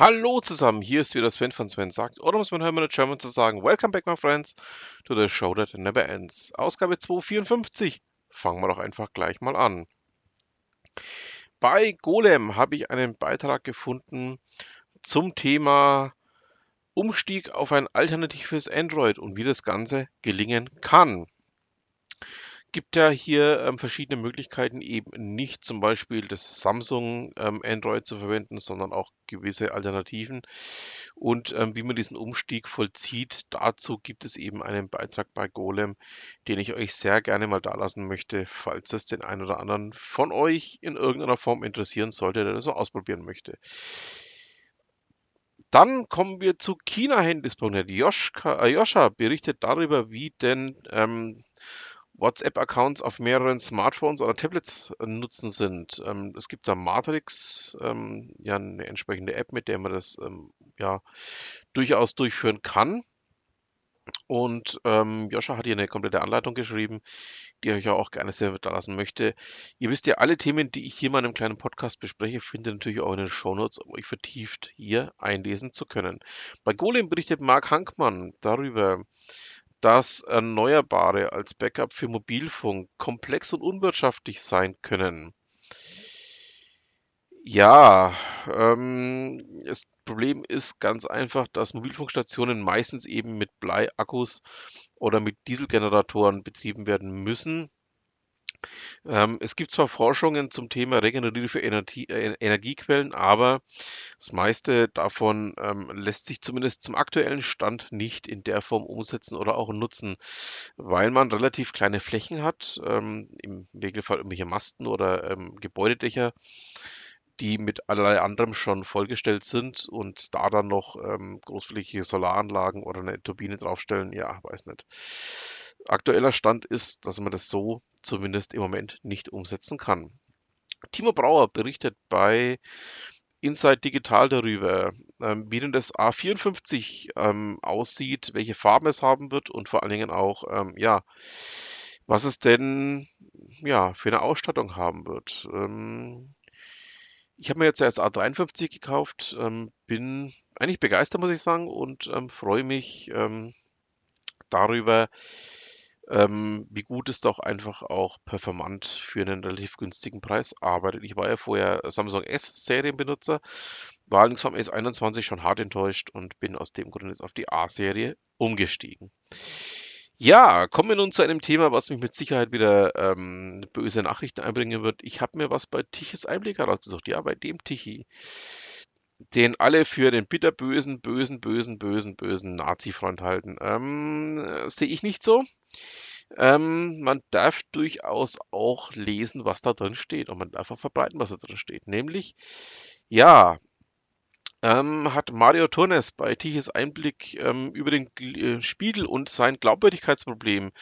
Hallo zusammen, hier ist wieder Sven von Sven sagt, oder muss man hören, in German zu sagen, Welcome back, my friends, to the show that never ends. Ausgabe 254. Fangen wir doch einfach gleich mal an. Bei Golem habe ich einen Beitrag gefunden zum Thema Umstieg auf ein alternatives Android und wie das Ganze gelingen kann gibt ja hier ähm, verschiedene Möglichkeiten, eben nicht zum Beispiel das Samsung ähm, Android zu verwenden, sondern auch gewisse Alternativen. Und ähm, wie man diesen Umstieg vollzieht, dazu gibt es eben einen Beitrag bei Golem, den ich euch sehr gerne mal dalassen möchte, falls es den einen oder anderen von euch in irgendeiner Form interessieren sollte, der das so ausprobieren möchte. Dann kommen wir zu China-Handys.net. Äh, Joscha berichtet darüber, wie denn ähm, WhatsApp-Accounts auf mehreren Smartphones oder Tablets äh, nutzen sind. Ähm, es gibt da Matrix, ähm, ja eine entsprechende App, mit der man das ähm, ja durchaus durchführen kann. Und ähm, Joscha hat hier eine komplette Anleitung geschrieben, die ich euch auch gerne sehr da lassen möchte. Ihr wisst ja, alle Themen, die ich hier mal in einem kleinen Podcast bespreche, findet ihr natürlich auch in den Shownotes, um euch vertieft hier einlesen zu können. Bei Golem berichtet Marc Hankmann darüber, dass Erneuerbare als Backup für Mobilfunk komplex und unwirtschaftlich sein können. Ja, ähm, das Problem ist ganz einfach, dass Mobilfunkstationen meistens eben mit Bleiakkus oder mit Dieselgeneratoren betrieben werden müssen. Ähm, es gibt zwar Forschungen zum Thema regenerative Energie, äh, Energiequellen, aber das meiste davon ähm, lässt sich zumindest zum aktuellen Stand nicht in der Form umsetzen oder auch nutzen, weil man relativ kleine Flächen hat, ähm, im Regelfall irgendwelche Masten oder ähm, Gebäudedächer die mit allerlei anderem schon vollgestellt sind und da dann noch ähm, großflächige Solaranlagen oder eine Turbine draufstellen, ja, weiß nicht. Aktueller Stand ist, dass man das so zumindest im Moment nicht umsetzen kann. Timo Brauer berichtet bei Inside Digital darüber, ähm, wie denn das A54 ähm, aussieht, welche Farben es haben wird und vor allen Dingen auch, ähm, ja, was es denn ja, für eine Ausstattung haben wird. Ähm, ich habe mir jetzt erst A53 gekauft, ähm, bin eigentlich begeistert, muss ich sagen, und ähm, freue mich darüber, ähm, wie gut es doch einfach auch performant für einen relativ günstigen Preis arbeitet. Ich war ja vorher Samsung S-Serienbenutzer, war allerdings vom S21 schon hart enttäuscht und bin aus dem Grund jetzt auf die A-Serie umgestiegen. Ja, kommen wir nun zu einem Thema, was mich mit Sicherheit wieder ähm, böse Nachrichten einbringen wird. Ich habe mir was bei Tichys Einblick herausgesucht. Ja, bei dem Tichy den alle für den bitterbösen, bösen, bösen, bösen, bösen Nazi-Freund halten. Ähm, Sehe ich nicht so. Ähm, man darf durchaus auch lesen, was da drin steht und man darf auch verbreiten, was da drin steht. Nämlich, ja, ähm, hat Mario Turnes bei Tiches Einblick ähm, über den äh, Spiegel und sein Glaubwürdigkeitsproblem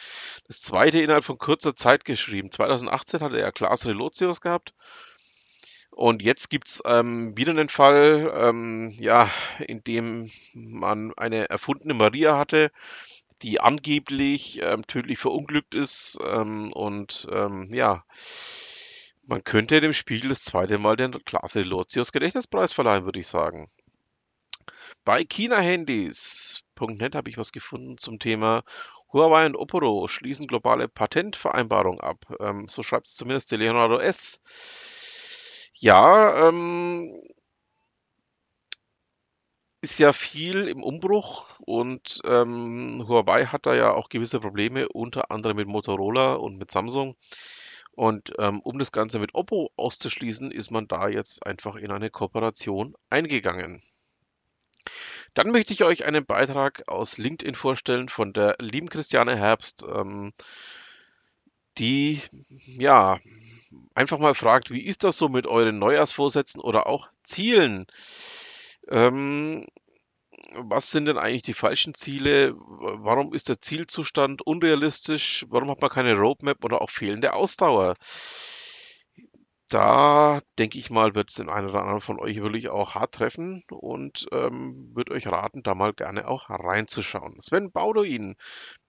das zweite innerhalb von kurzer Zeit geschrieben. 2018 hatte er Klaas Relotius gehabt und jetzt gibt es ähm, wieder einen Fall, ähm, ja, in dem man eine erfundene Maria hatte, die angeblich ähm, tödlich verunglückt ist. Ähm, und ähm, ja, man könnte dem Spiegel das zweite Mal den Klasse Lotius Gedächtnispreis verleihen, würde ich sagen. Bei China-Handys.net habe ich was gefunden zum Thema Huawei und Oppo schließen globale Patentvereinbarung ab. Ähm, so schreibt es zumindest der Leonardo S. Ja, ähm, ist ja viel im Umbruch und ähm, Huawei hat da ja auch gewisse Probleme, unter anderem mit Motorola und mit Samsung. Und ähm, um das Ganze mit Oppo auszuschließen, ist man da jetzt einfach in eine Kooperation eingegangen. Dann möchte ich euch einen Beitrag aus LinkedIn vorstellen von der lieben Christiane Herbst, ähm, die ja einfach mal fragt, wie ist das so mit euren Neujahrsvorsätzen oder auch Zielen? Ähm, was sind denn eigentlich die falschen Ziele? Warum ist der Zielzustand unrealistisch? Warum hat man keine Roadmap oder auch fehlende Ausdauer? Da denke ich mal, wird es den einen oder anderen von euch wirklich auch hart treffen und ähm, würde euch raten, da mal gerne auch reinzuschauen. Sven Bauduin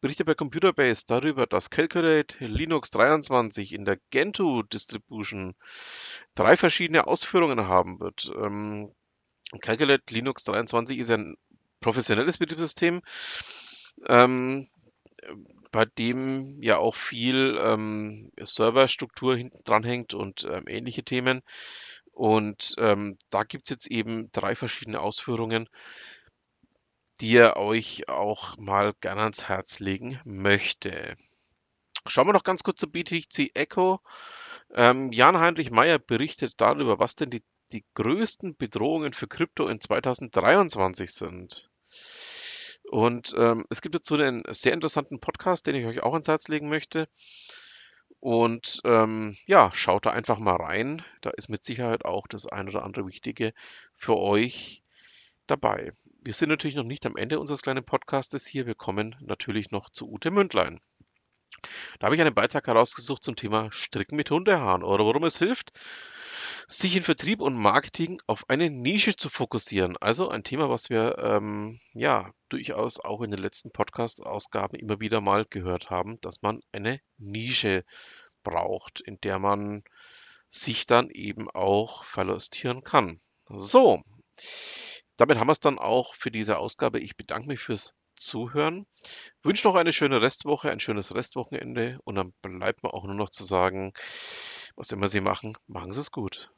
berichtet bei Computerbase darüber, dass Calculate Linux 23 in der Gentoo Distribution drei verschiedene Ausführungen haben wird. Ähm, Calculate Linux 23 ist ein professionelles Betriebssystem, ähm, bei dem ja auch viel ähm, Serverstruktur hinten dran hängt und ähm, ähnliche Themen. Und ähm, da gibt es jetzt eben drei verschiedene Ausführungen, die er euch auch mal gerne ans Herz legen möchte. Schauen wir noch ganz kurz zu BTC Echo. Ähm, Jan-Heinrich Meyer berichtet darüber, was denn die, die größten Bedrohungen für Krypto in 2023 sind. Und ähm, es gibt dazu einen sehr interessanten Podcast, den ich euch auch ans Herz legen möchte. Und ähm, ja, schaut da einfach mal rein. Da ist mit Sicherheit auch das ein oder andere Wichtige für euch dabei. Wir sind natürlich noch nicht am Ende unseres kleinen Podcastes hier. Wir kommen natürlich noch zu Ute Mündlein. Da habe ich einen Beitrag herausgesucht zum Thema Stricken mit Hundehaaren oder warum es hilft, sich in Vertrieb und Marketing auf eine Nische zu fokussieren. Also ein Thema, was wir ähm, ja durchaus auch in den letzten Podcast-Ausgaben immer wieder mal gehört haben, dass man eine Nische braucht, in der man sich dann eben auch verlustieren kann. So, damit haben wir es dann auch für diese Ausgabe. Ich bedanke mich fürs Zuhören. Wünsche noch eine schöne Restwoche, ein schönes Restwochenende und dann bleibt mir auch nur noch zu sagen, was immer Sie machen, machen Sie es gut.